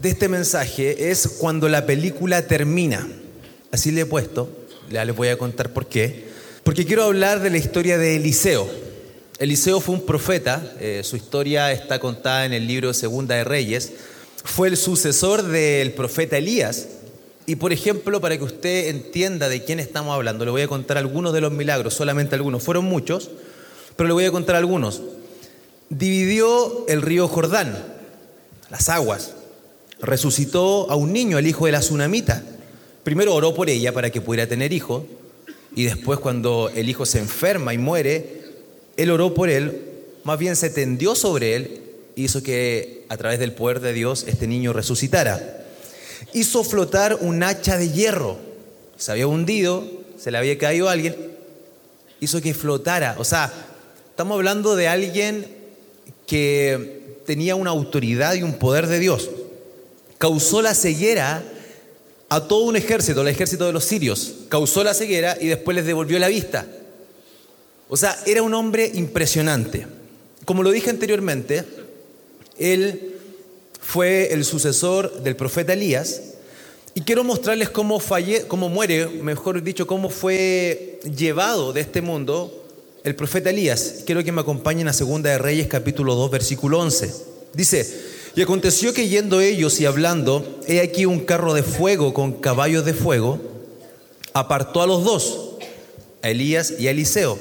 de este mensaje es Cuando la película termina. Así le he puesto, ya les voy a contar por qué. Porque quiero hablar de la historia de Eliseo. Eliseo fue un profeta, eh, su historia está contada en el libro Segunda de Reyes. Fue el sucesor del profeta Elías. Y por ejemplo, para que usted entienda de quién estamos hablando, le voy a contar algunos de los milagros, solamente algunos. Fueron muchos, pero le voy a contar algunos dividió el río Jordán, las aguas, resucitó a un niño, el hijo de la tsunamita. Primero oró por ella para que pudiera tener hijo, y después cuando el hijo se enferma y muere, él oró por él, más bien se tendió sobre él, hizo que a través del poder de Dios este niño resucitara. Hizo flotar un hacha de hierro, se había hundido, se le había caído a alguien, hizo que flotara, o sea, estamos hablando de alguien que tenía una autoridad y un poder de Dios. Causó la ceguera a todo un ejército, el ejército de los sirios. Causó la ceguera y después les devolvió la vista. O sea, era un hombre impresionante. Como lo dije anteriormente, él fue el sucesor del profeta Elías. Y quiero mostrarles cómo, falle, cómo muere, mejor dicho, cómo fue llevado de este mundo el profeta Elías. Quiero que me acompañen a Segunda de Reyes capítulo 2 versículo 11. Dice, y aconteció que yendo ellos y hablando, he aquí un carro de fuego con caballos de fuego, apartó a los dos, a Elías y a Eliseo.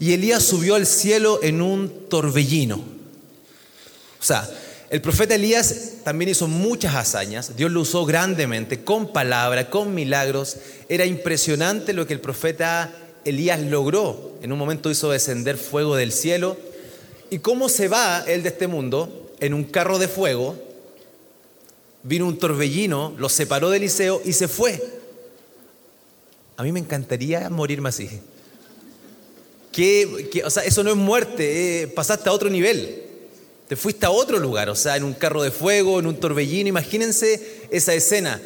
Y Elías subió al cielo en un torbellino. O sea, el profeta Elías también hizo muchas hazañas, Dios lo usó grandemente, con palabra, con milagros. Era impresionante lo que el profeta Elías logró. En un momento hizo descender fuego del cielo. ¿Y cómo se va él de este mundo? En un carro de fuego. Vino un torbellino, lo separó de Eliseo y se fue. A mí me encantaría morirme así. Que, o sea, eso no es muerte, eh, pasaste a otro nivel. Te fuiste a otro lugar, o sea, en un carro de fuego, en un torbellino. Imagínense esa escena,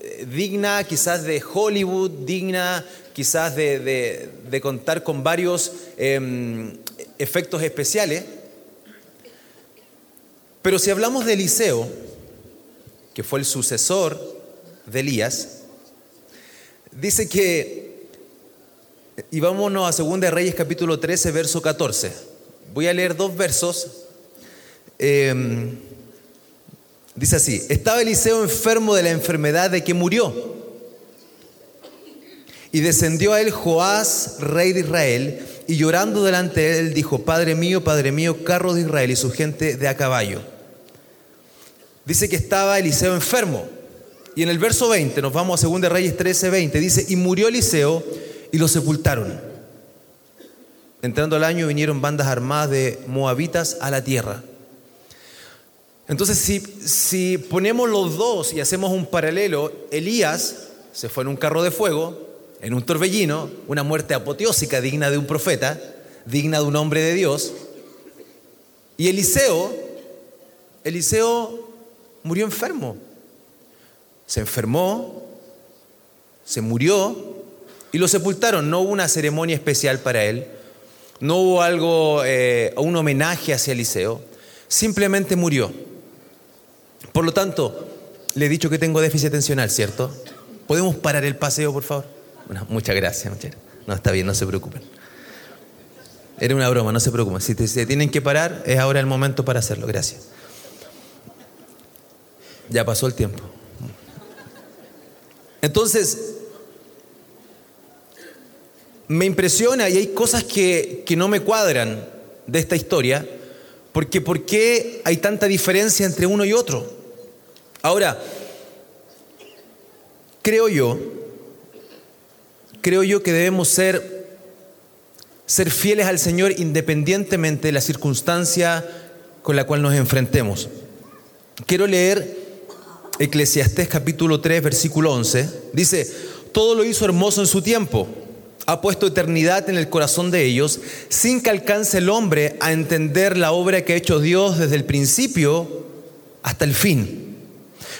eh, digna quizás de Hollywood, digna quizás de, contar con varios em, efectos especiales. Pero si hablamos de Eliseo, que fue el sucesor de Elías, dice que, y vámonos a 2 Reyes capítulo 13, verso 14. Voy a leer dos versos. Em, dice así, estaba Eliseo enfermo de la enfermedad de que murió. Y descendió a él Joás, rey de Israel, y llorando delante de él dijo, Padre mío, Padre mío, carro de Israel y su gente de a caballo. Dice que estaba Eliseo enfermo. Y en el verso 20, nos vamos a 2 Reyes 13, 20, dice, y murió Eliseo y lo sepultaron. Entrando al año vinieron bandas armadas de moabitas a la tierra. Entonces, si, si ponemos los dos y hacemos un paralelo, Elías se fue en un carro de fuego, en un torbellino, una muerte apoteósica digna de un profeta, digna de un hombre de Dios. Y Eliseo, Eliseo murió enfermo. Se enfermó, se murió y lo sepultaron. No hubo una ceremonia especial para él, no hubo algo, eh, un homenaje hacia Eliseo, simplemente murió. Por lo tanto, le he dicho que tengo déficit atencional, ¿cierto? ¿Podemos parar el paseo, por favor? muchas gracias, No, está bien, no se preocupen. Era una broma, no se preocupen. Si se tienen que parar, es ahora el momento para hacerlo. Gracias. Ya pasó el tiempo. Entonces, me impresiona y hay cosas que, que no me cuadran de esta historia, porque ¿por qué hay tanta diferencia entre uno y otro? Ahora, creo yo creo yo que debemos ser, ser fieles al Señor independientemente de la circunstancia con la cual nos enfrentemos. Quiero leer Eclesiastés capítulo 3, versículo 11, dice, todo lo hizo hermoso en su tiempo, ha puesto eternidad en el corazón de ellos, sin que alcance el hombre a entender la obra que ha hecho Dios desde el principio hasta el fin.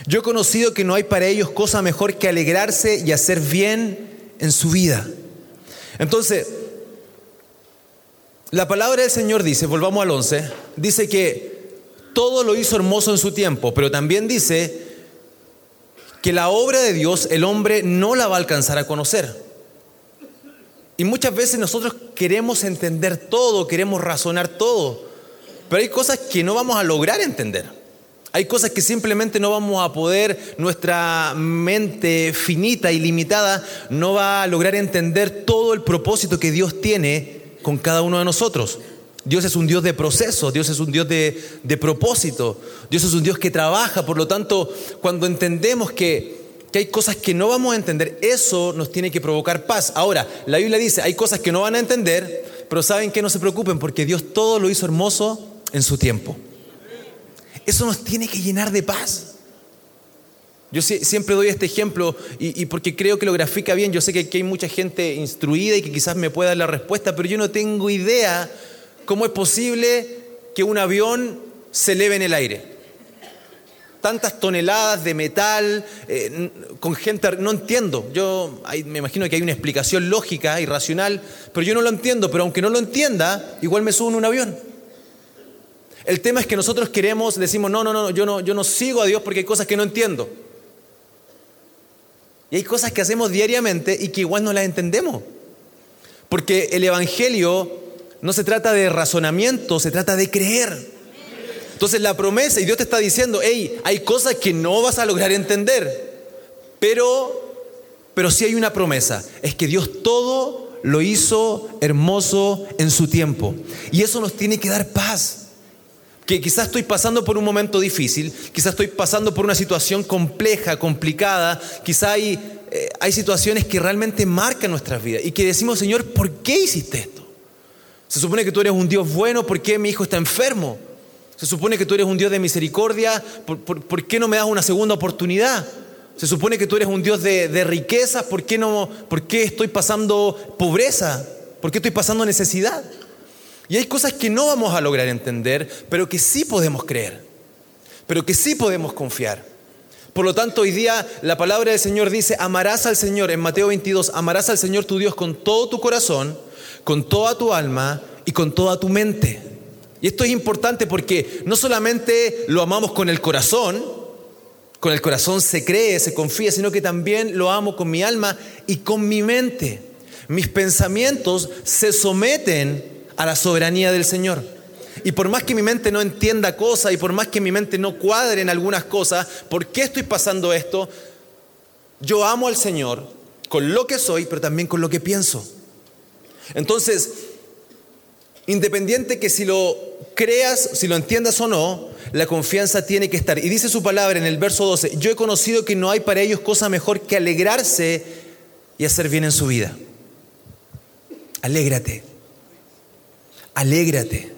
Yo he conocido que no hay para ellos cosa mejor que alegrarse y hacer bien en su vida. Entonces, la palabra del Señor dice, volvamos al 11, dice que todo lo hizo hermoso en su tiempo, pero también dice que la obra de Dios el hombre no la va a alcanzar a conocer. Y muchas veces nosotros queremos entender todo, queremos razonar todo, pero hay cosas que no vamos a lograr entender. Hay cosas que simplemente no vamos a poder, nuestra mente finita y limitada no va a lograr entender todo el propósito que Dios tiene con cada uno de nosotros. Dios es un Dios de proceso, Dios es un Dios de, propósito, Dios es un Dios que trabaja, por lo tanto, cuando entendemos que, que hay cosas que no vamos a entender, eso nos tiene que provocar paz. Ahora, la Biblia dice, hay cosas que no van a entender, pero saben que no se preocupen porque Dios todo lo hizo hermoso en su tiempo. Eso nos tiene que llenar de paz. Yo siempre doy este ejemplo y, porque creo que lo grafica bien. Yo sé que aquí hay mucha gente instruida y que quizás me pueda dar la respuesta, pero yo no tengo idea cómo es posible que un avión se eleve en el aire. Tantas toneladas de metal, eh, con gente... No entiendo. Yo me imagino que hay una explicación lógica y racional, pero yo no lo entiendo. Pero aunque no lo entienda, igual me subo en un avión. El tema es que nosotros queremos, decimos, no, no, no, yo no, yo no sigo a Dios porque hay cosas que no entiendo. Y hay cosas que hacemos diariamente y que igual no las entendemos. Porque el Evangelio no se trata de razonamiento, se trata de creer. Entonces la promesa, y Dios te está diciendo, hey, hay cosas que no vas a lograr entender, pero, pero sí hay una promesa, es que Dios todo lo hizo hermoso en su tiempo. Y eso nos tiene que dar paz que quizás estoy pasando por un momento difícil, quizás estoy pasando por una situación compleja, complicada, quizás hay, eh, hay situaciones que realmente marcan nuestras vidas y que decimos, Señor, ¿por qué hiciste esto? Se supone que tú eres un Dios bueno, ¿por qué mi hijo está enfermo? Se supone que tú eres un Dios de misericordia, ¿por, qué no me das una segunda oportunidad? Se supone que tú eres un Dios de, de riquezas, ¿por qué, no, ¿por qué estoy pasando pobreza? ¿Por qué estoy pasando necesidad? Y hay cosas que no vamos a lograr entender, pero que sí podemos creer, pero que sí podemos confiar. Por lo tanto, hoy día la palabra del Señor dice, amarás al Señor, en Mateo 22, amarás al Señor tu Dios con todo tu corazón, con toda tu alma y con toda tu mente. Y esto es importante porque no solamente lo amamos con el corazón, con el corazón se cree, se confía, sino que también lo amo con mi alma y con mi mente. Mis pensamientos se someten a la soberanía del Señor. Y por más que mi mente no entienda cosas y por más que mi mente no cuadre en algunas cosas, ¿por qué estoy pasando esto? Yo amo al Señor con lo que soy, pero también con lo que pienso. Entonces, independiente que si lo creas, si lo entiendas o no, la confianza tiene que estar. Y dice su palabra en el verso 12, yo he conocido que no hay para ellos cosa mejor que alegrarse y hacer bien en su vida. Alégrate alégrate.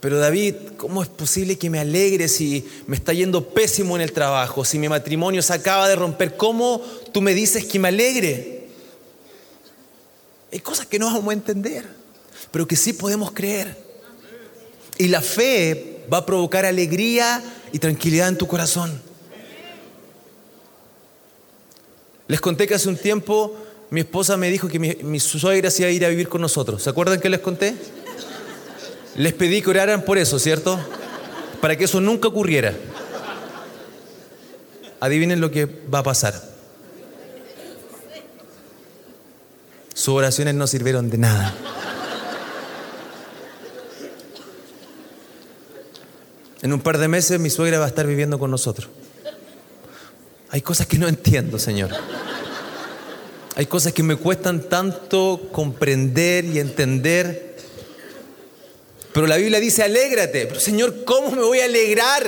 Pero David, ¿cómo es posible que me alegre si me está yendo pésimo en el trabajo, si mi matrimonio se acaba de romper? ¿Cómo tú me dices que me alegre? Hay cosas que no vamos a entender, pero que sí podemos creer. Y la fe va a provocar alegría y tranquilidad en tu corazón. Les conté que hace un tiempo mi esposa me dijo que mi, mi suegra se iba a ir a vivir con nosotros. ¿Se acuerdan que les conté? Les pedí que oraran por eso, ¿cierto? Para que eso nunca ocurriera. Adivinen lo que va a pasar. Sus oraciones no sirvieron de nada. En un par de meses mi suegra va a estar viviendo con nosotros. Hay cosas que no entiendo, Señor. Hay cosas que me cuestan tanto comprender y entender. Pero la Biblia dice, alégrate. Pero Señor, ¿cómo me voy a alegrar?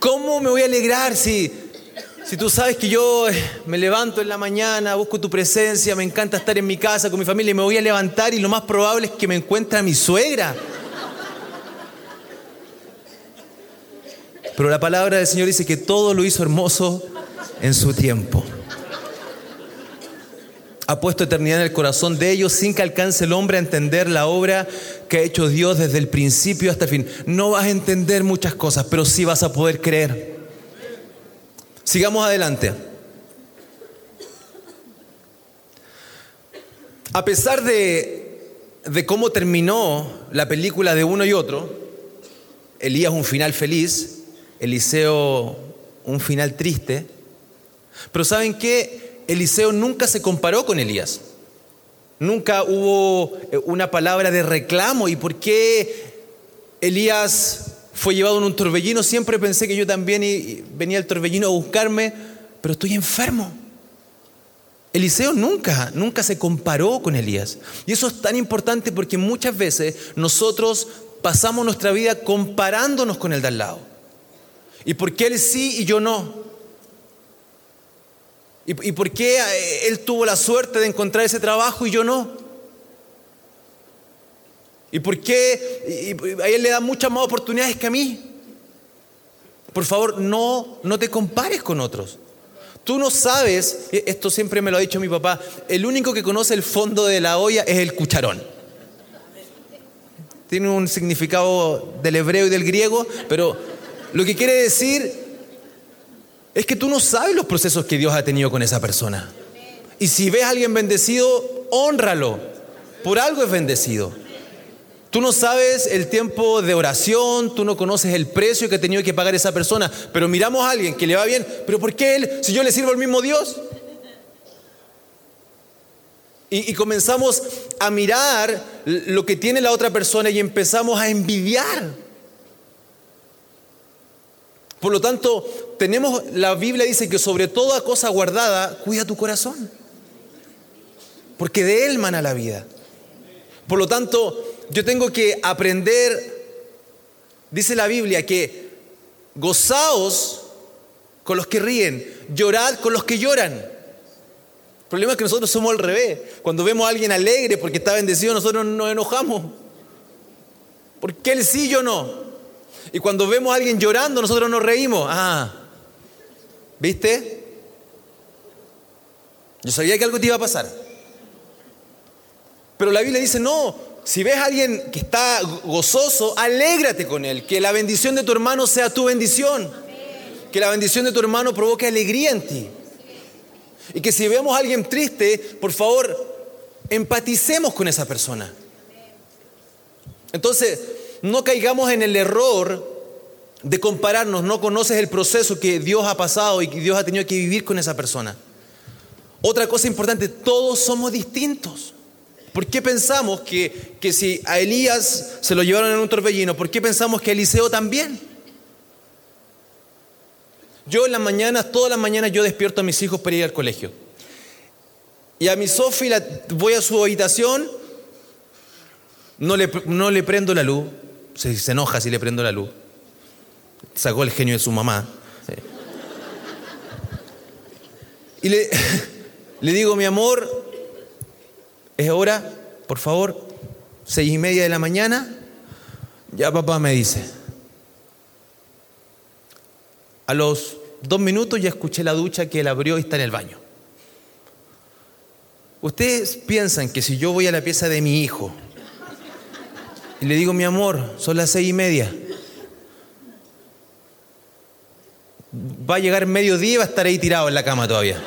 ¿Cómo me voy a alegrar si, si tú sabes que yo eh, me levanto en la mañana, busco tu presencia, me encanta estar en mi casa con mi familia y me voy a levantar y lo más probable es que me encuentre a mi suegra? Pero la palabra del Señor dice que todo lo hizo hermoso en su tiempo. Ha puesto eternidad en el corazón de ellos sin que alcance el hombre a entender la obra que ha hecho Dios desde el principio hasta el fin. No vas a entender muchas cosas, pero sí vas a poder creer. Sigamos adelante. A pesar de, de cómo terminó la película de uno y otro, Elías un final feliz, Eliseo un final triste, pero ¿saben qué? Eliseo nunca se comparó con Elías. Nunca hubo eh, una palabra de reclamo. ¿Y por qué Elías fue llevado en un torbellino? Siempre pensé que yo también venía el torbellino a buscarme, pero estoy enfermo. Eliseo nunca, nunca se comparó con Elías. Y eso es tan importante porque muchas veces nosotros pasamos nuestra vida comparándonos con el de al lado. ¿Y por qué él sí y yo no? ¿Y, por qué eh, él tuvo la suerte de encontrar ese trabajo y yo no? ¿Y por qué a él le da muchas más oportunidades que a mí? Por favor, no, no te compares con otros. Tú no sabes, esto siempre me lo ha dicho mi papá, el único que conoce el fondo de la olla es el cucharón. Tiene un significado del hebreo y del griego, pero lo que quiere decir es que tú no sabes los procesos que Dios ha tenido con esa persona. Y si ves a alguien bendecido, honralo. Por algo es bendecido. Tú no sabes el tiempo de oración, tú no conoces el precio que ha tenido que pagar esa persona, pero miramos a alguien que le va bien, pero ¿por qué él, si yo le sirvo al mismo Dios? Y, y, comenzamos a mirar lo que tiene la otra persona y empezamos a envidiar. Por lo tanto, tenemos, la Biblia dice que sobre toda cosa guardada, cuida tu corazón. Porque de él mana la vida. Por lo tanto, yo tengo que aprender, dice la Biblia, que gozaos con los que ríen, llorad con los que lloran. El problema es que nosotros somos al revés. Cuando vemos a alguien alegre porque está bendecido, nosotros nos enojamos. Porque él sí, yo no. Y cuando vemos a alguien llorando, nosotros nos reímos. Ah, ¿viste? Yo sabía que algo te iba a pasar. Pero la Biblia dice, no, si ves a alguien que está gozoso, alégrate con él. Que la bendición de tu hermano sea tu bendición. Que la bendición de tu hermano provoque alegría en ti. Y que si vemos a alguien triste, por favor, empaticemos con esa persona. Entonces, no caigamos en el error de compararnos, no conoces el proceso que Dios ha pasado y que Dios ha tenido que vivir con esa persona. Otra cosa importante, todos somos distintos. ¿Por qué pensamos que, que si a Elías se lo llevaron en un torbellino, ¿por qué pensamos que a Eliseo también? Yo en las mañanas, todas las mañanas yo despierto a mis hijos para ir al colegio. Y a mi Sofi voy a su habitación, no le, no le prendo la luz, se, se enoja si le prendo la luz. Sacó el genio de su mamá. Y le, le digo, mi amor, es hora, por favor, seis y media de la mañana. Ya papá me dice. A los dos minutos ya escuché la ducha que él abrió y está en el baño. Ustedes piensan que si yo voy a la pieza de mi hijo y le digo, mi amor, son las seis y media. Va a llegar mediodía y va a estar ahí tirado en la cama todavía.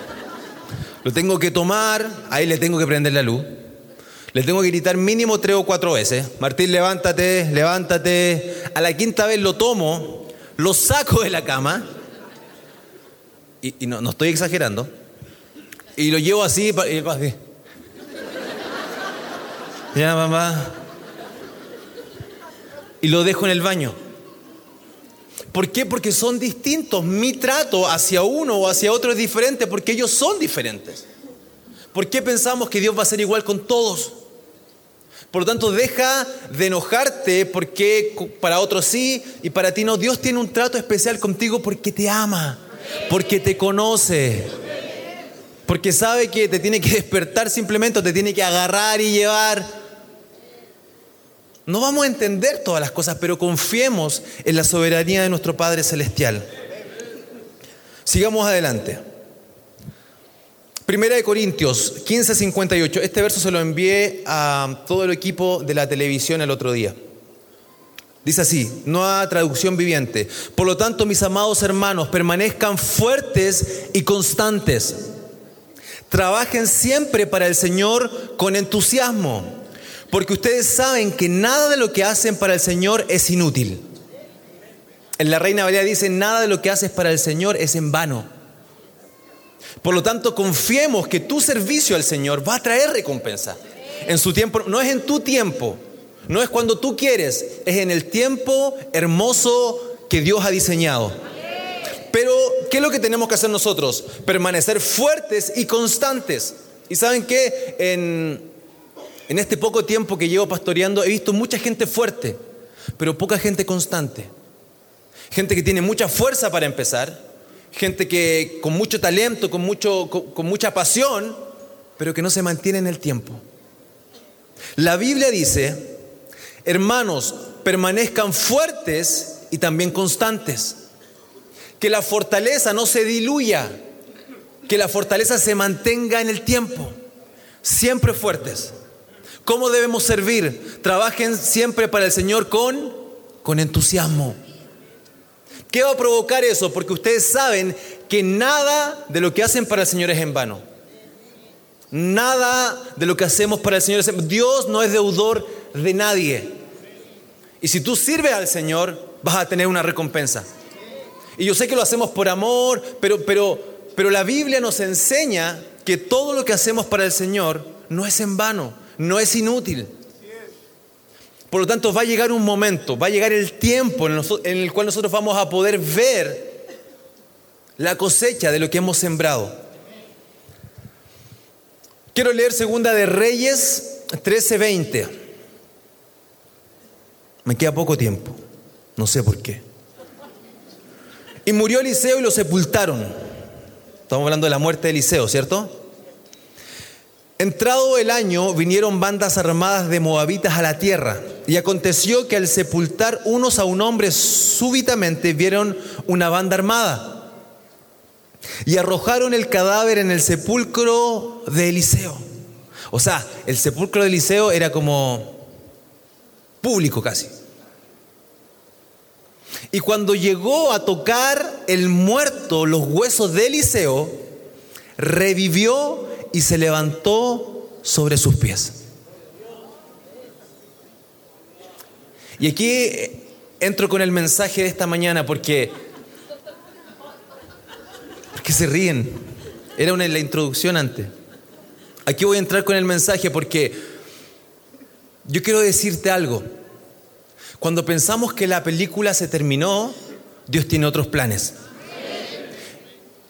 Lo tengo que tomar, ahí le tengo que prender la luz. Le tengo que gritar mínimo tres o cuatro veces. Martín, levántate, levántate. A la quinta vez lo tomo, lo saco de la cama. Y, no, estoy exagerando. Y lo llevo así. Y, así. Ya, mamá y lo dejo en el baño. ¿Por qué? Porque son distintos. Mi trato hacia uno o hacia otro es diferente porque ellos son diferentes. ¿Por qué pensamos que Dios va a ser igual con todos? Por lo tanto, deja de enojarte porque para otros sí y para ti no. Dios tiene un trato especial contigo porque te ama, porque te conoce, porque sabe que te tiene que despertar simplemente o te tiene que agarrar y llevar No vamos a entender todas las cosas, pero confiemos en la soberanía de nuestro Padre Celestial. Sigamos adelante. Primera de Corintios 15:58. Este verso se lo envié a todo el equipo de la televisión el otro día. Dice así, nueva traducción viviente. Por lo tanto, mis amados hermanos, permanezcan fuertes y constantes. Trabajen siempre para el Señor con entusiasmo, porque ustedes saben que nada de lo que hacen para el Señor es inútil. En la Reina Valera dice, nada de lo que haces para el Señor es en vano. Por lo tanto, confiemos que tu servicio al Señor va a traer recompensa. En su tiempo, no es en tu tiempo, no es cuando tú quieres, es en el tiempo hermoso que Dios ha diseñado. Pero, ¿qué es lo que tenemos que hacer nosotros? Permanecer fuertes y constantes. Y saben que en, en este poco tiempo que llevo pastoreando he visto mucha gente fuerte, pero poca gente constante. Gente que tiene mucha fuerza para empezar, gente que con mucho talento, con, mucho, con, mucha pasión, pero que no se mantiene en el tiempo. La Biblia dice, hermanos, permanezcan fuertes y también constantes. Que la fortaleza no se diluya, que la fortaleza se mantenga en el tiempo, siempre fuertes. ¿Cómo debemos servir? Trabajen siempre para el Señor con, con entusiasmo ¿Qué va a provocar eso? Porque ustedes saben que nada de lo que hacen para el Señor es en vano. Nada de lo que hacemos para el Señor es en vano. Dios no es deudor de nadie. Y si tú sirves al Señor, vas a tener una recompensa. Y yo sé que lo hacemos por amor, pero, pero, pero la Biblia nos enseña que todo lo que hacemos para el Señor no es en vano, no es inútil. Por lo tanto, va a llegar un momento, va a llegar el tiempo en el cual nosotros vamos a poder ver la cosecha de lo que hemos sembrado. Quiero leer Segunda de Reyes 13:20. Me queda poco tiempo, no sé por qué. Y murió Eliseo y lo sepultaron. Estamos hablando de la muerte de Eliseo, ¿cierto? Entrado el año, vinieron bandas armadas de moabitas a la tierra, y aconteció que al sepultar unos a un hombre, súbitamente vieron una banda armada, y arrojaron el cadáver en el sepulcro de Eliseo. O sea, el sepulcro de Eliseo era como público casi. Y cuando llegó a tocar el muerto los huesos de Eliseo, revivió y se levantó sobre sus pies. Y aquí entro con el mensaje de esta mañana porque, porque se ríen. Era una, la introducción antes. Aquí voy a entrar con el mensaje porque yo quiero decirte algo. Cuando pensamos que la película se terminó, Dios tiene otros planes.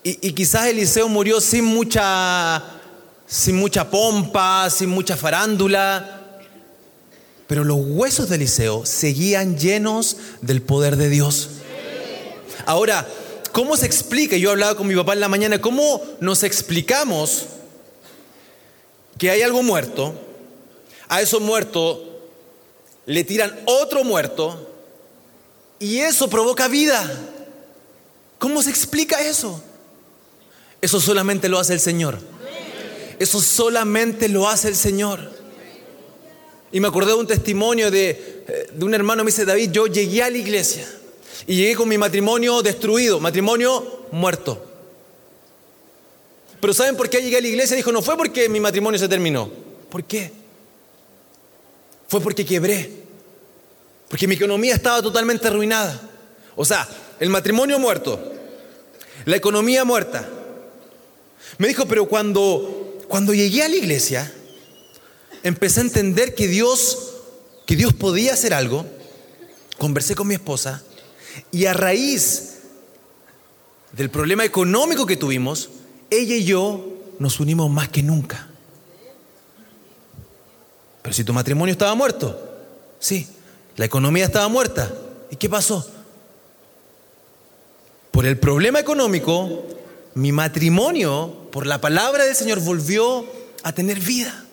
Y, y quizás Eliseo murió sin mucha sin mucha pompa, sin mucha farándula. Pero los huesos de Eliseo seguían llenos del poder de Dios. Ahora, ¿cómo se explica? Yo hablaba con mi papá en la mañana, ¿cómo nos explicamos que hay algo muerto? A eso muerto le tiran otro muerto y eso provoca vida. ¿Cómo se explica eso? Eso solamente lo hace el Señor. Eso solamente lo hace el Señor. Y me acordé de un testimonio de, eh, de un hermano, me dice, David, yo llegué a la iglesia y llegué con mi matrimonio destruido, matrimonio muerto. Pero ¿saben por qué llegué a la iglesia? Dijo, no fue porque mi matrimonio se terminó. ¿Por qué? Fue porque quebré. Porque mi economía estaba totalmente arruinada. O sea, el matrimonio muerto, la economía muerta. Me dijo, pero cuando cuando llegué a la iglesia, empecé a entender que Dios, que Dios podía hacer algo. Conversé con mi esposa y a raíz del problema económico que tuvimos, ella y yo nos unimos más que nunca. Pero si tu matrimonio estaba muerto, sí, la economía estaba muerta. ¿Y qué pasó? Por el problema económico, mi matrimonio, por la palabra del Señor, volvió a tener vida.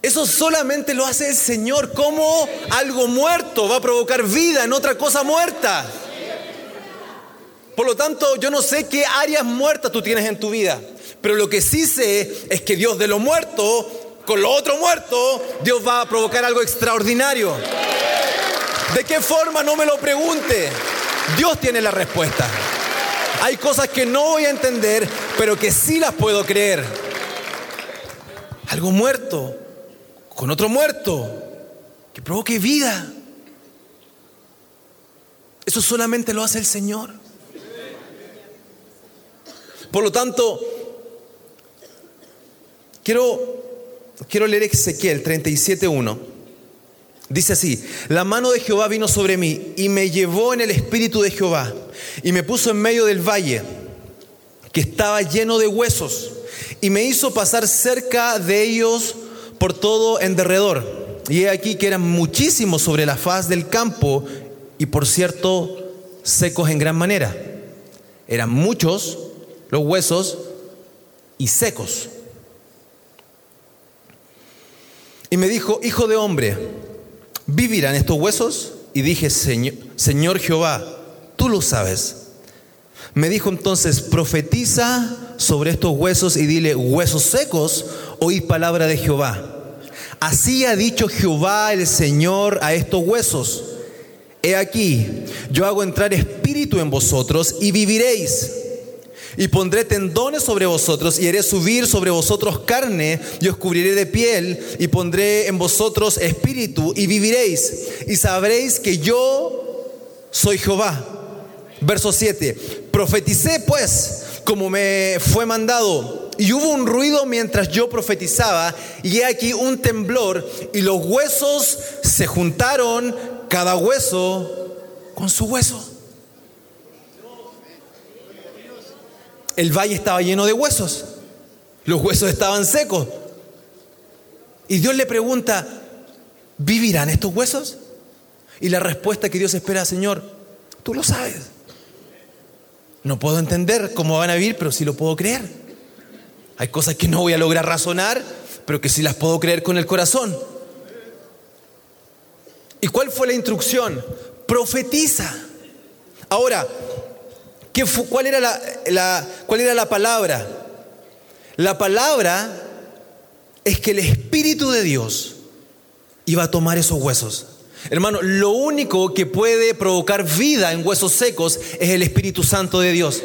Eso solamente lo hace el Señor. ¿Cómo algo muerto va a provocar vida en otra cosa muerta? Por lo tanto, yo no sé qué áreas muertas tú tienes en tu vida, pero lo que sí sé es que Dios de lo muerto, con lo otro muerto, Dios va a provocar algo extraordinario. ¿De qué forma? No me lo pregunte. Dios tiene la respuesta. Hay cosas que no voy a entender, pero que sí las puedo creer. Algo muerto, con otro muerto, que provoque vida. Eso solamente lo hace el Señor. Por lo tanto, quiero, quiero leer Ezequiel 37.1. Dice así, la mano de Jehová vino sobre mí y me llevó en el espíritu de Jehová y me puso en medio del valle que estaba lleno de huesos y me hizo pasar cerca de ellos por todo en derredor. Y he aquí que eran muchísimos sobre la faz del campo y por cierto secos en gran manera. Eran muchos los huesos y secos. Y me dijo, hijo de hombre, ¿vivirán estos huesos? Y dije, Señor, Señor Jehová, tú lo sabes. Me dijo entonces, profetiza sobre estos huesos y dile, huesos secos, oí palabra de Jehová. Así ha dicho Jehová el Señor a estos huesos. He aquí, yo hago entrar espíritu en vosotros y viviréis. Y pondré tendones sobre vosotros y haré subir sobre vosotros carne y os cubriré de piel y pondré en vosotros espíritu y viviréis. Y sabréis que yo soy Jehová. Verso 7. Profeticé pues como me fue mandado. Y hubo un ruido mientras yo profetizaba, y he aquí un temblor, y los huesos se juntaron, cada hueso con su hueso. El valle estaba lleno de huesos. Los huesos estaban secos. Y Dios le pregunta, ¿vivirán estos huesos? Y la respuesta que Dios espera, Señor, tú lo sabes. No puedo entender cómo van a vivir, pero sí lo puedo creer. Hay cosas que no voy a lograr razonar, pero que sí las puedo creer con el corazón. ¿Y cuál fue la instrucción? Profetiza. Ahora, cuál, era la, ¿Cuál era la palabra? La palabra es que el Espíritu de Dios iba a tomar esos huesos. Hermano, lo único que puede provocar vida en huesos secos es el Espíritu Santo de Dios.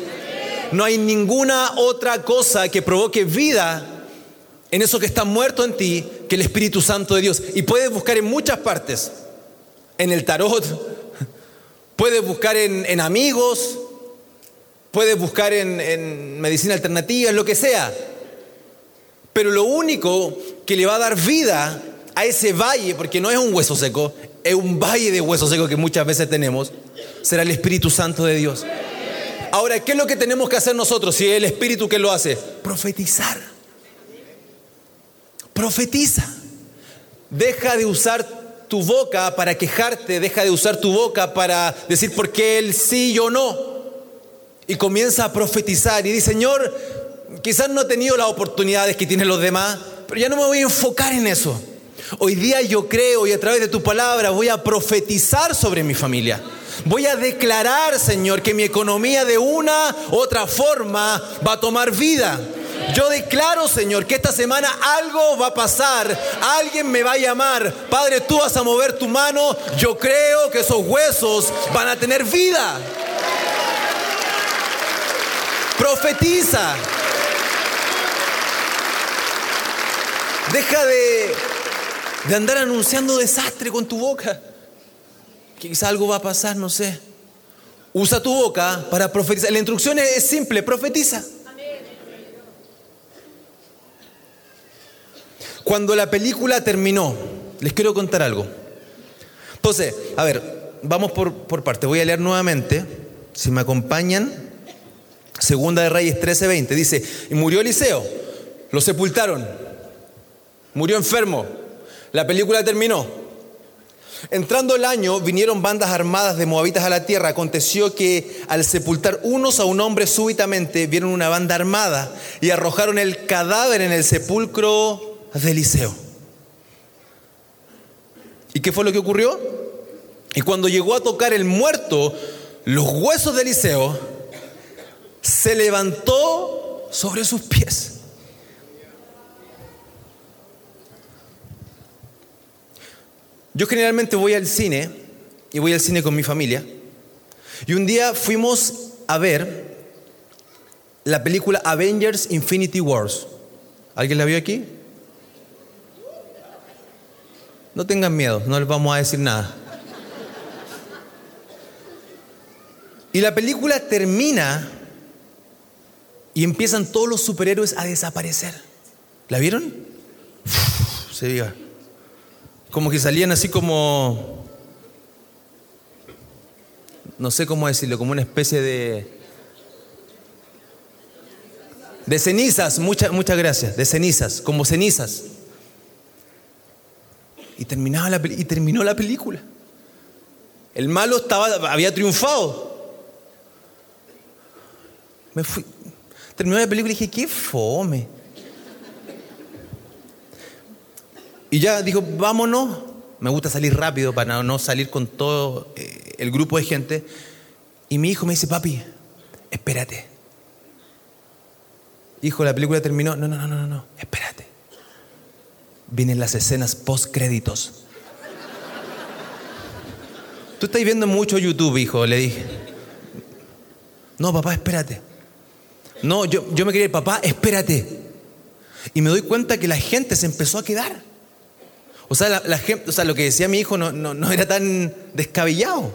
No hay ninguna otra cosa que provoque vida en eso que está muerto en ti que el Espíritu Santo de Dios. Y puedes buscar en muchas partes. En el tarot, puedes buscar en, en amigos, puedes buscar en, medicina alternativa, en lo que sea. Pero lo único que le va a dar vida a ese valle, porque no es un hueso seco, es un valle de hueso seco que muchas veces tenemos, será el Espíritu Santo de Dios. Ahora, ¿qué es lo que tenemos que hacer nosotros si es el Espíritu que lo hace? Profetizar. Profetiza. Deja de usar tu boca para quejarte, deja de usar tu boca para decir por qué él sí yo no y comienza a profetizar y dice, Señor, quizás no he tenido las oportunidades que tienen los demás, pero ya no me voy a enfocar en eso. Hoy día yo creo y a través de tu palabra voy a profetizar sobre mi familia. Voy a declarar, Señor, que mi economía de una u otra forma va a tomar vida. Yo declaro, Señor, que esta semana algo va a pasar. Alguien me va a llamar. Padre, tú vas a mover tu mano. Yo creo que esos huesos van a tener vida. Profetiza. Deja de, de andar anunciando desastre con tu boca. Que quizá algo va a pasar, no sé. Usa tu boca para profetizar. La instrucción es simple, profetiza. Cuando la película terminó, les quiero contar algo. Entonces, a ver, vamos por, por parte. Voy a leer nuevamente. Si me acompañan. Segunda de Reyes 13:20 dice, y murió Eliseo, lo sepultaron, murió enfermo, la película terminó. Entrando el año, vinieron bandas armadas de moabitas a la tierra. Aconteció que al sepultar unos a un hombre súbitamente, vieron una banda armada y arrojaron el cadáver en el sepulcro de Eliseo. ¿Y qué fue lo que ocurrió? Y cuando llegó a tocar el muerto, los huesos de Eliseo, se levantó sobre sus pies. Yo generalmente voy al cine y voy al cine con mi familia. Y un día fuimos a ver la película Avengers Infinity Wars. ¿Alguien la vio aquí? No tengan miedo, no les vamos a decir nada. Y la película termina y empiezan todos los superhéroes a desaparecer. ¿La vieron? se diga. Como que salían así como, no sé cómo decirlo, como una especie de, de cenizas, muchas muchas gracias, de cenizas, como cenizas. Y, terminaba la, y terminó la película. El malo estaba, había triunfado. Me fui, terminó la película y dije, qué fome. Y ya dijo, vámonos. Me gusta salir rápido para no salir con todo eh, el grupo de gente. Y mi hijo me dice, papi, espérate. Hijo, la película terminó. No, no, no, no, no, espérate. Vienen las escenas post créditos. Tú estás viendo mucho YouTube, hijo, le dije. No, papá, espérate. No, yo, yo me quería ir, papá, espérate. Y me doy cuenta que la gente se empezó a quedar. O sea, la, gente, o sea, lo que decía mi hijo no, no, era tan descabellado.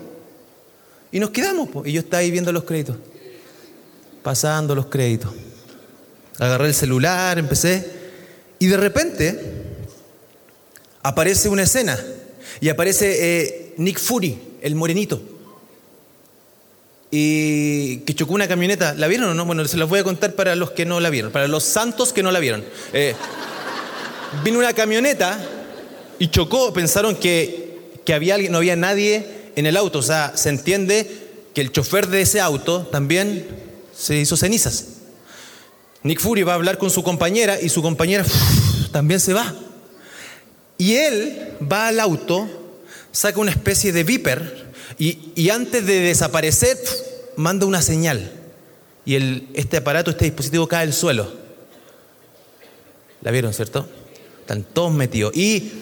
Y nos quedamos, y yo estaba ahí viendo los créditos, pasando los créditos. Agarré el celular, empecé, y de repente aparece una escena, y aparece eh, Nick Fury, el morenito, y que chocó una camioneta. ¿La vieron o no? Bueno, se los voy a contar para los que no la vieron, para los santos que no la vieron. Eh, vino una camioneta y chocó, pensaron que, había alguien, no había nadie en el auto. O sea, se entiende que el chofer de ese auto también se hizo cenizas. Nick Fury va a hablar con su compañera y su compañera también se va. Y él va al auto, saca una especie de viper y, antes de desaparecer manda una señal. Y el, este aparato, este dispositivo cae al suelo. ¿La vieron, cierto? Están todos metidos. Y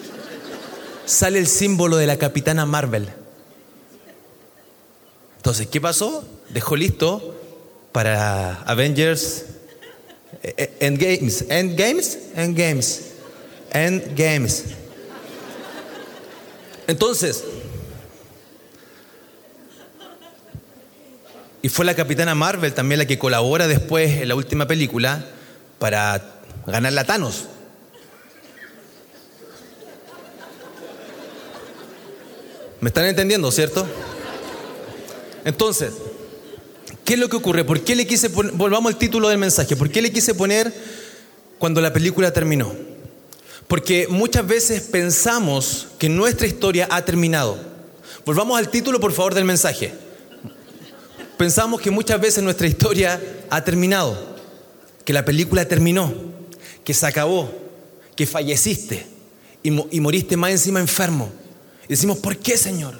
sale el símbolo de la capitana Marvel. Entonces, ¿qué pasó? Dejó listo para Avengers eh, eh, Endgames. Endgames? Endgames. Endgames. Entonces, y fue la capitana Marvel también la que colabora después en la última película para ganar la Thanos. ¿Me están entendiendo, cierto? Entonces, ¿qué es lo que ocurre? ¿Por qué le quise poner, volvamos al título del mensaje, ¿por qué le quise poner cuando la película terminó? Porque muchas veces pensamos que nuestra historia ha terminado. Volvamos al título, por favor, del mensaje. Pensamos que muchas veces nuestra historia ha terminado, que la película terminó, que se acabó, que falleciste y, moriste más encima enfermo y decimos, ¿por qué, Señor?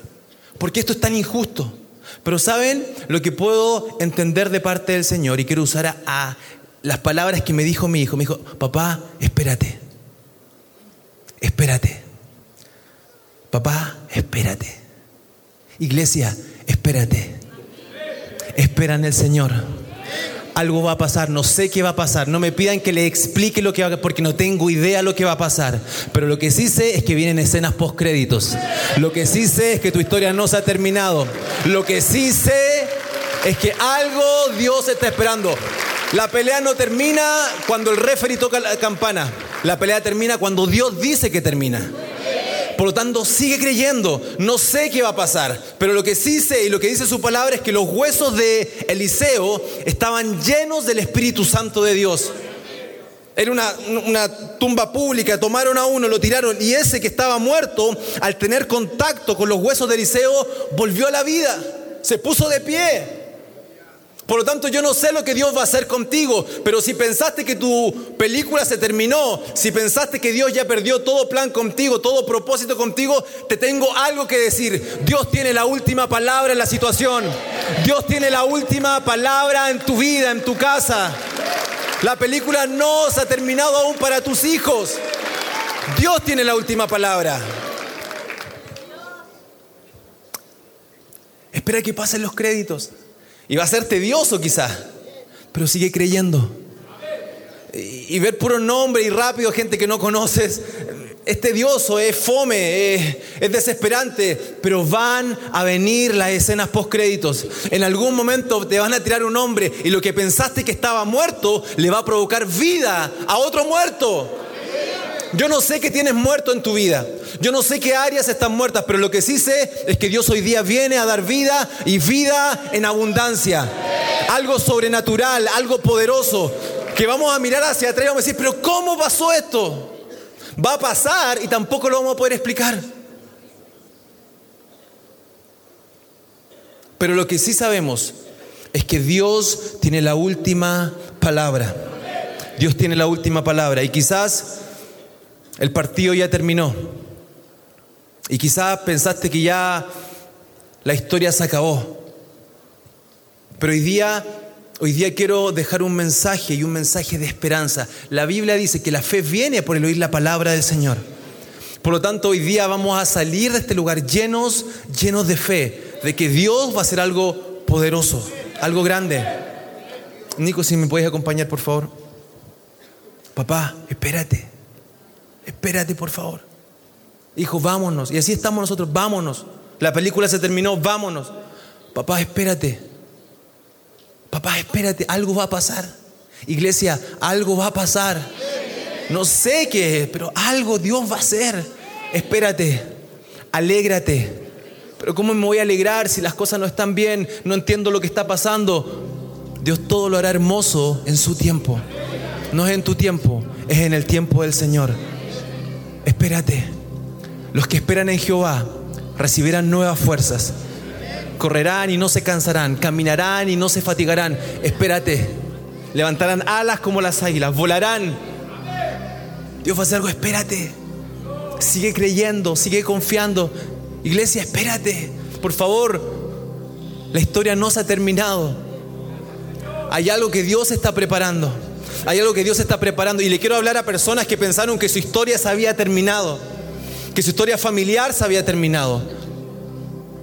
¿Por qué esto es tan injusto? Pero ¿saben lo que puedo entender de parte del Señor? Y quiero usar a, las palabras que me dijo mi hijo. Me dijo, papá, espérate. Espérate. Papá, espérate. Iglesia, espérate. Espera en el Señor. Algo va a pasar, no sé qué va a pasar, no me pidan que le explique lo que va a porque no tengo idea lo que va a pasar, pero lo que sí sé es que vienen escenas post créditos, lo que sí sé es que tu historia no se ha terminado, lo que sí sé es que algo Dios está esperando. La pelea no termina cuando el referee toca la campana, la pelea termina cuando Dios dice que termina. Por lo tanto, sigue creyendo. No sé qué va a pasar, pero lo que sí sé y lo que dice su palabra es que los huesos de Eliseo estaban llenos del Espíritu Santo de Dios. Era una, una, tumba pública, tomaron a uno, lo tiraron y ese que estaba muerto, al tener contacto con los huesos de Eliseo, volvió a la vida, se puso de pie. Por lo tanto, yo no sé lo que Dios va a hacer contigo, pero si pensaste que tu película se terminó, si pensaste que Dios ya perdió todo plan contigo, todo propósito contigo, te tengo algo que decir. Dios tiene la última palabra en la situación. Dios tiene la última palabra en tu vida, en tu casa. La película no se ha terminado aún para tus hijos. Dios tiene la última palabra. Espera que pasen los créditos. Y va a ser tedioso quizás, pero sigue creyendo. Y, ver puro nombre y rápido gente que no conoces es tedioso, es fome, es, es, desesperante, pero van a venir las escenas post créditos. En algún momento te van a tirar un hombre y lo que pensaste que estaba muerto le va a provocar vida a otro muerto. Yo no sé qué tienes muerto en tu vida. Yo no sé qué áreas están muertas, pero lo que sí sé es que Dios hoy día viene a dar vida y vida en abundancia. Algo sobrenatural, algo poderoso, que vamos a mirar hacia atrás y vamos a decir, pero ¿cómo pasó esto? Va a pasar y tampoco lo vamos a poder explicar. Pero lo que sí sabemos es que Dios tiene la última palabra. Dios tiene la última palabra. Y quizás el partido ya terminó. Y quizás pensaste que ya la historia se acabó. Pero hoy día, hoy día quiero dejar un mensaje y un mensaje de esperanza. La Biblia dice que la fe viene por el oír la palabra del Señor. Por lo tanto, hoy día vamos a salir de este lugar llenos, llenos de fe, de que Dios va a hacer algo poderoso, algo grande. Nico, si me puedes acompañar, por favor. Papá, espérate. Espérate, por favor. Hijo, vámonos. Y así estamos nosotros, vámonos. La película se terminó, vámonos. Papá, espérate. Papá, espérate, algo va a pasar. Iglesia, algo va a pasar. No sé qué es, pero algo Dios va a hacer. Espérate, alégrate. Pero ¿cómo me voy a alegrar si las cosas no están bien? No entiendo lo que está pasando. Dios todo lo hará hermoso en su tiempo. No es en tu tiempo, es en el tiempo del Señor espérate. Los que esperan en Jehová recibirán nuevas fuerzas. Correrán y no se cansarán, caminarán y no se fatigarán. Espérate. Levantarán alas como las águilas, volarán. Dios va a hacer algo, espérate. Sigue creyendo, sigue confiando. Iglesia, espérate. Por favor, la historia no se ha terminado. Hay algo que Dios está preparando. Hay algo que Dios está preparando y le quiero hablar a personas que pensaron que su historia se había terminado, que su historia familiar se había terminado,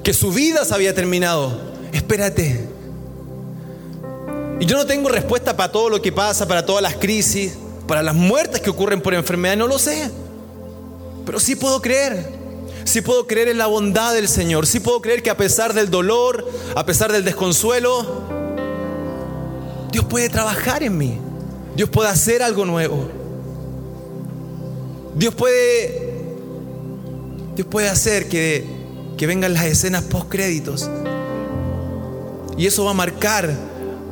que su vida se había terminado. Espérate. Y yo no tengo respuesta para todo lo que pasa, para todas las crisis, para las muertes que ocurren por enfermedad, no lo sé. Pero sí puedo creer. Sí puedo creer en la bondad del Señor. Sí puedo creer que a pesar del dolor, a pesar del desconsuelo, Dios puede trabajar en mí. Dios puede hacer algo nuevo. Dios puede, Dios puede hacer que, que vengan las escenas post créditos. Y eso va a marcar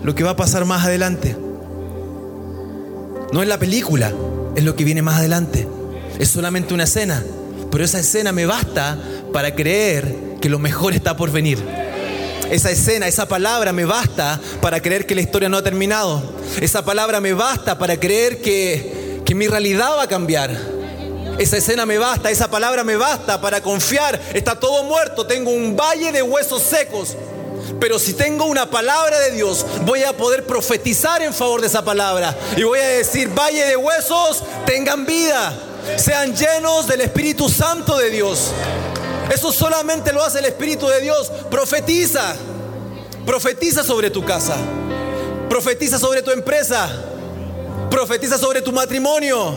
lo que va a pasar más adelante. No es la película, es lo que viene más adelante. Es solamente una escena. Pero esa escena me basta para creer que lo mejor está por venir. Esa escena, esa palabra me basta para creer que la historia no ha terminado. Esa palabra me basta para creer que, que mi realidad va a cambiar. Esa escena me basta, esa palabra me basta para confiar. Está todo muerto, tengo un valle de huesos secos. Pero si tengo una palabra de Dios, voy a poder profetizar en favor de esa palabra. Y voy a decir, valle de huesos, tengan vida. Sean llenos del Espíritu Santo de Dios. Eso solamente lo hace el Espíritu de Dios. Profetiza. Profetiza sobre tu casa. Profetiza sobre tu empresa. Profetiza sobre tu matrimonio.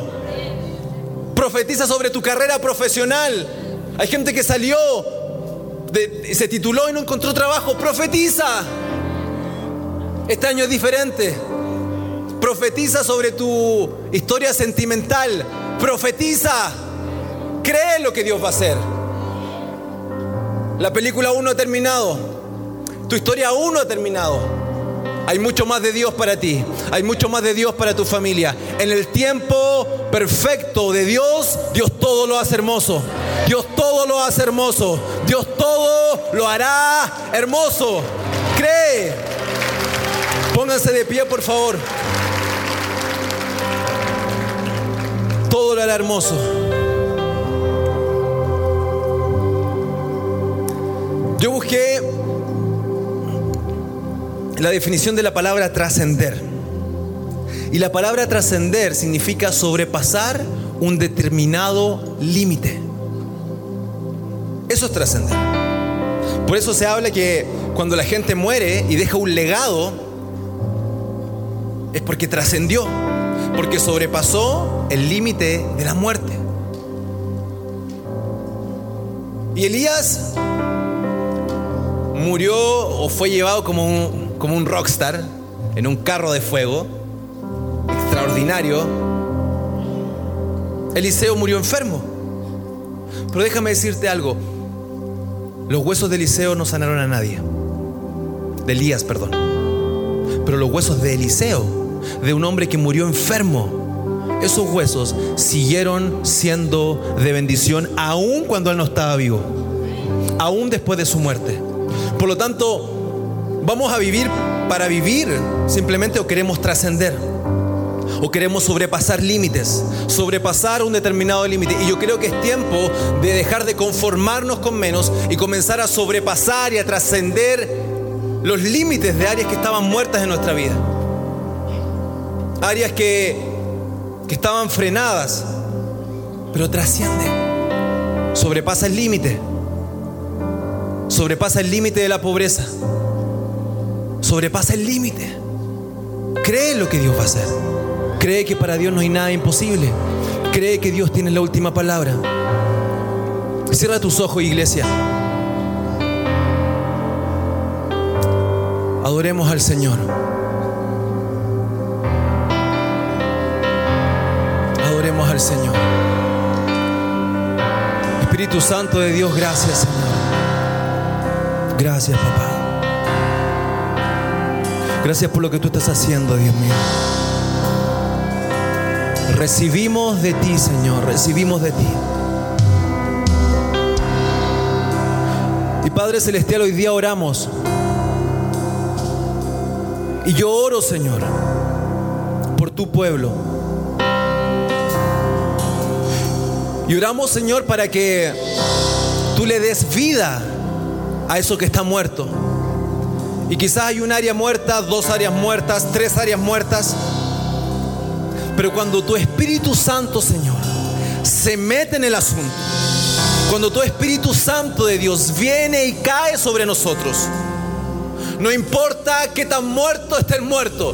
Profetiza sobre tu carrera profesional. Hay gente que salió, se tituló y no encontró trabajo. Profetiza. Este año es diferente. Profetiza sobre tu historia sentimental. Profetiza. Cree lo que Dios va a hacer. La película aún no ha terminado. Tu historia aún no ha terminado. Hay mucho más de Dios para ti. Hay mucho más de Dios para tu familia. En el tiempo perfecto de Dios, Dios todo lo hace hermoso. Dios todo lo hace hermoso. Dios todo lo hará hermoso. Cree. Pónganse de pie, por favor. Todo lo hará hermoso. Yo busqué la definición de la palabra trascender. Y la palabra trascender significa sobrepasar un determinado límite. Eso es trascender. Por eso se habla que cuando la gente muere y deja un legado, es porque trascendió, porque sobrepasó el límite de la muerte. Y Elías murió o fue llevado como un, como un rockstar en un carro de fuego extraordinario. Eliseo murió enfermo. Pero déjame decirte algo. Los huesos de Eliseo no sanaron a nadie. De Elías, perdón. Pero los huesos de Eliseo, de un hombre que murió enfermo, esos huesos siguieron siendo de bendición aún cuando él no estaba vivo. Aún después de su muerte. Por lo tanto, ¿vamos a vivir para vivir simplemente o queremos trascender? o queremos sobrepasar límites, sobrepasar un determinado límite. Y yo creo que es tiempo de dejar de conformarnos con menos y comenzar a sobrepasar y a trascender los límites de áreas que estaban muertas en nuestra vida. Áreas que, que estaban frenadas, pero trasciende, sobrepasa el límite, sobrepasa el límite de la pobreza, sobrepasa el límite. Cree lo que Dios va a hacer. Cree que para Dios no hay nada imposible. Cree que Dios tiene la última palabra. Cierra tus ojos, iglesia. Adoremos al Señor. Adoremos al Señor. Espíritu Santo de Dios, gracias Señor. Gracias papá. Gracias por lo que tú estás haciendo, Dios mío. Recibimos de ti, Señor, recibimos de ti. Y Padre Celestial, hoy día oramos. Y yo oro, Señor, por tu pueblo. Y oramos, Señor, para que tú le des vida a eso que está muerto. Y quizás hay un área muerta, dos áreas muertas, tres áreas muertas. Pero cuando tu Espíritu Santo, Señor, se mete en el asunto, cuando tu Espíritu Santo de Dios viene y cae sobre nosotros, no importa qué tan muerto esté el muerto,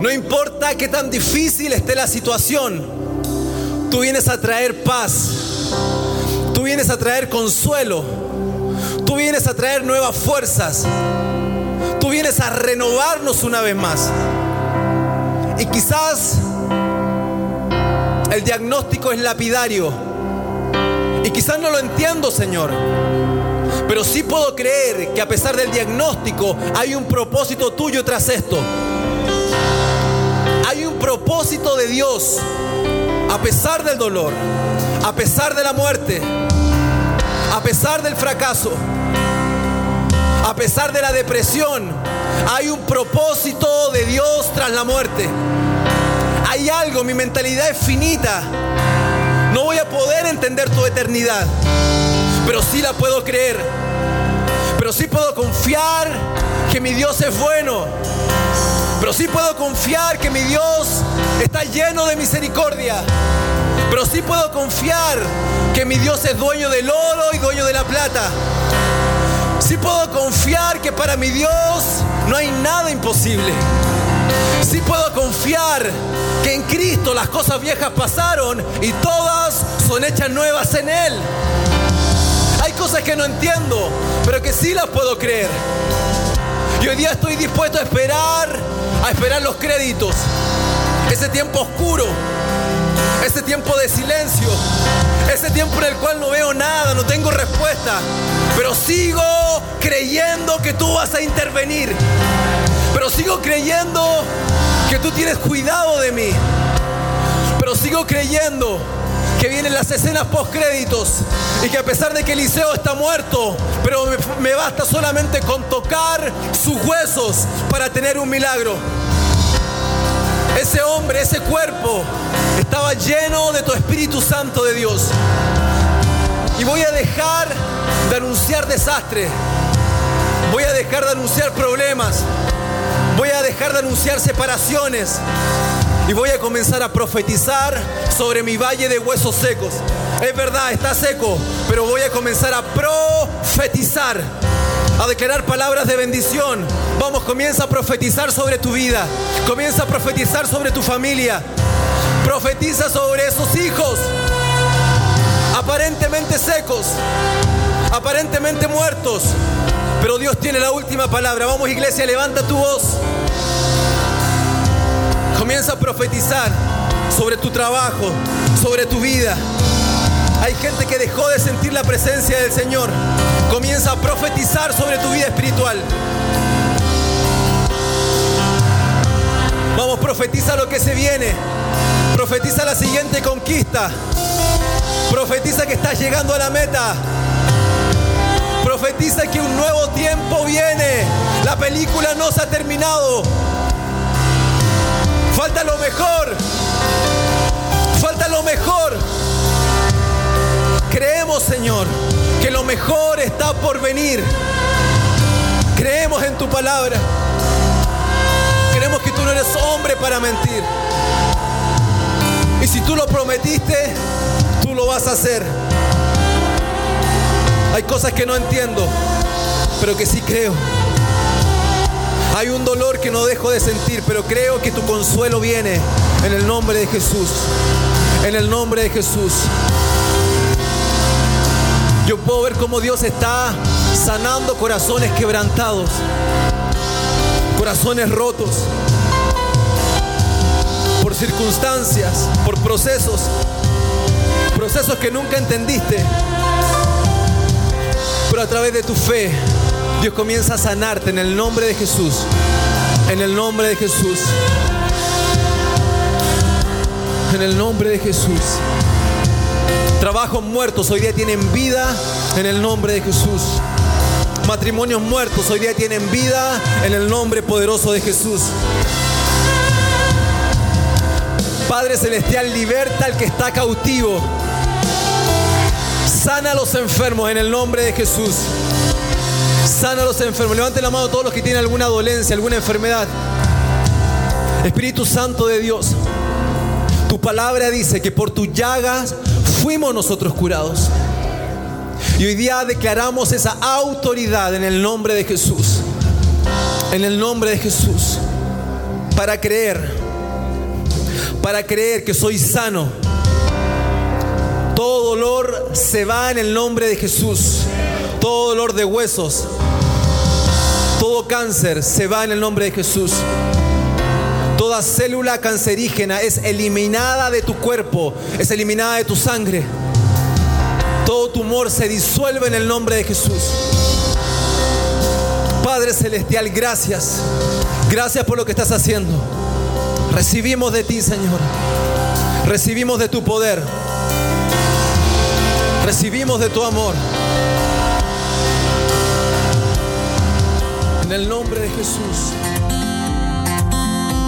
no importa qué tan difícil esté la situación, tú vienes a traer paz, tú vienes a traer consuelo, vienes a traer nuevas fuerzas, tú vienes a renovarnos una vez más. Y quizás el diagnóstico es lapidario. Y quizás no lo entiendo, Señor. Pero sí puedo creer que a pesar del diagnóstico hay un propósito tuyo tras esto. Hay un propósito de Dios a pesar del dolor, a pesar de la muerte, a pesar del fracaso, pesar de la depresión, hay un propósito de Dios tras la muerte. Hay algo, mi mentalidad es finita. No voy a poder entender tu eternidad, pero sí la puedo creer. Pero sí puedo confiar que mi Dios es bueno. Pero sí puedo confiar que mi Dios está lleno de misericordia. Pero sí puedo confiar que mi Dios es dueño del oro y dueño de la plata. Sí puedo confiar que para mi Dios no hay nada imposible. Sí puedo confiar que en Cristo las cosas viejas pasaron y todas son hechas nuevas en Él. Hay cosas que no entiendo, pero que sí las puedo creer. Y hoy día estoy dispuesto a esperar, a esperar los créditos. Ese tiempo oscuro, ese tiempo de silencio, ese tiempo en el cual no veo nada, no tengo respuesta, pero sigo creyendo que tú vas a intervenir. Pero sigo creyendo que tú tienes cuidado de mí. Pero sigo creyendo que vienen las escenas post créditos y que a pesar de que Eliseo está muerto, pero me basta solamente con tocar sus huesos para tener un milagro. Ese hombre, ese cuerpo estaba lleno de tu Espíritu Santo de Dios. Y voy a dejar de anunciar desastre. Voy a dejar de anunciar problemas. Voy a dejar de anunciar separaciones. Y voy a comenzar a profetizar sobre mi valle de huesos secos. Es verdad, está seco, pero voy a comenzar a profetizar, a declarar palabras de bendición. Vamos, comienza a profetizar sobre tu vida. Comienza a profetizar sobre tu familia. Profetiza sobre esos hijos aparentemente secos, aparentemente muertos. Pero Dios tiene la última palabra. Vamos iglesia, levanta tu voz. Comienza a profetizar sobre tu trabajo, sobre tu vida. Hay gente que dejó de sentir la presencia del Señor. Comienza a profetizar sobre tu vida espiritual. Vamos, profetiza lo que se viene. Profetiza la siguiente conquista. Profetiza que estás llegando a la meta. Profetiza que un nuevo tiempo viene. La película no se ha terminado. Falta lo mejor. Mejor está por venir. Creemos en tu palabra. Creemos que tú no eres hombre para mentir. Y si tú lo prometiste, tú lo vas a hacer. Hay cosas que no entiendo, pero que sí creo. Hay un dolor que no dejo de sentir, pero creo que tu consuelo viene en el nombre de Jesús. En el nombre de Jesús. Yo puedo ver cómo Dios está sanando corazones quebrantados, corazones rotos, por circunstancias, por procesos, procesos que nunca entendiste. Pero a través de tu fe, Dios comienza a sanarte en el nombre de Jesús. En el nombre de Jesús. En el nombre de Jesús. Trabajos muertos hoy día tienen vida en el nombre de Jesús. Matrimonios muertos hoy día tienen vida en el nombre poderoso de Jesús. Padre Celestial, liberta al que está cautivo. Sana a los enfermos en el nombre de Jesús. Sana a los enfermos. Levanten la mano todos los que tienen alguna dolencia, alguna enfermedad. Espíritu Santo de Dios, tu palabra dice que por tus llagas fuimos nosotros curados. Y hoy día declaramos esa autoridad en el nombre de Jesús. En el nombre de Jesús. Para creer. Para creer que soy sano. Todo dolor se va en el nombre de Jesús. Todo dolor de huesos. Todo cáncer se va en el nombre de Jesús. Toda célula cancerígena es eliminada de tu cuerpo, es eliminada de tu sangre. Todo tumor se disuelve en el nombre de Jesús. Padre Celestial, gracias. Gracias por lo que estás haciendo. Recibimos de ti, Señor. Recibimos de tu poder. Recibimos de tu amor. En el nombre de Jesús.